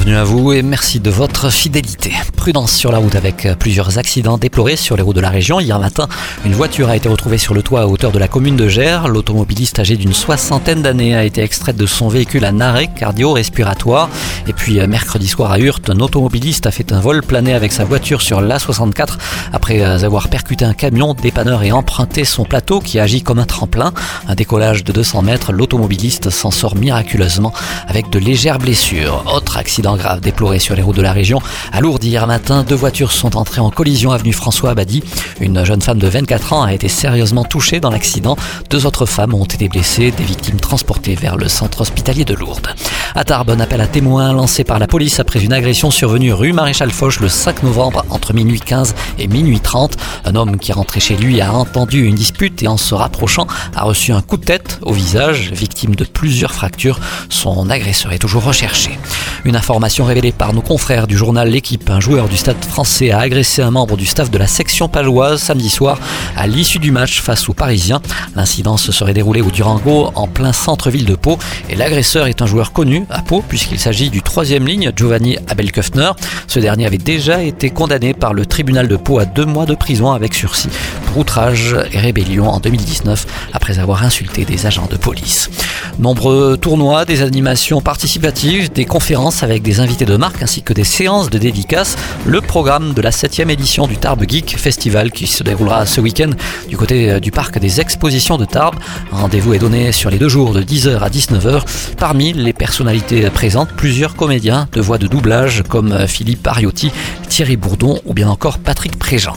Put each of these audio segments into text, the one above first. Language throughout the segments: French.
Bienvenue à vous et merci de votre fidélité. Prudence sur la route avec plusieurs accidents déplorés sur les routes de la région. Hier matin, une voiture a été retrouvée sur le toit à hauteur de la commune de Gers. L'automobiliste âgé d'une soixantaine d'années a été extraite de son véhicule à arrêt cardio-respiratoire. Et puis mercredi soir à Hurte, un automobiliste a fait un vol plané avec sa voiture sur l'A64 après avoir percuté un camion dépanneur et emprunté son plateau qui agit comme un tremplin. Un décollage de 200 mètres, l'automobiliste s'en sort miraculeusement avec de légères blessures. Autre accident accident grave déploré sur les routes de la région. À Lourdes, hier matin, deux voitures sont entrées en collision avenue François Abadi. Une jeune femme de 24 ans a été sérieusement touchée dans l'accident. Deux autres femmes ont été blessées, des victimes transportées vers le centre hospitalier de Lourdes. À Tarbes, un appel à témoins lancé par la police après une agression survenue rue Maréchal Foch le 5 novembre entre minuit 15 et minuit 30. Un homme qui rentrait chez lui a entendu une dispute et en se rapprochant a reçu un coup de tête au visage, victime de plusieurs fractures. Son agresseur est toujours recherché. Une information révélée par nos confrères du journal L'équipe, un joueur du stade français a agressé un membre du staff de la section paloise samedi soir à l'issue du match face aux Parisiens. L'incident se serait déroulé au Durango en plein centre-ville de Pau et l'agresseur est un joueur connu à Pau puisqu'il s'agit du troisième ligne Giovanni Abelköfner. Ce dernier avait déjà été condamné par le tribunal de Pau à deux mois de prison avec sursis pour outrage et rébellion en 2019 après avoir insulté des agents de police. Nombreux tournois, des animations participatives, des conférences avec des invités de marque ainsi que des séances de dédicaces. Le programme de la 7 édition du Tarbes Geek Festival qui se déroulera ce week-end du côté euh, du parc des expositions de Tarbes. Rendez-vous est donné sur les deux jours de 10h à 19h. Parmi les personnalités présentes, plusieurs comédiens de voix de doublage comme euh, Philippe Ariotti, Thierry Bourdon ou bien encore Patrick Préjean.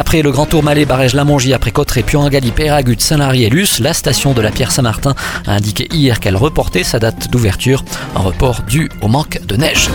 Après le Grand Tour Malais, Barège Lamongie, après Cotteret, Puangali, Péragut, Saint-Lary et Luce, la station de la Pierre Saint-Martin a indiqué hier qu'elle reportait sa date d'ouverture, un report dû au manque de neige.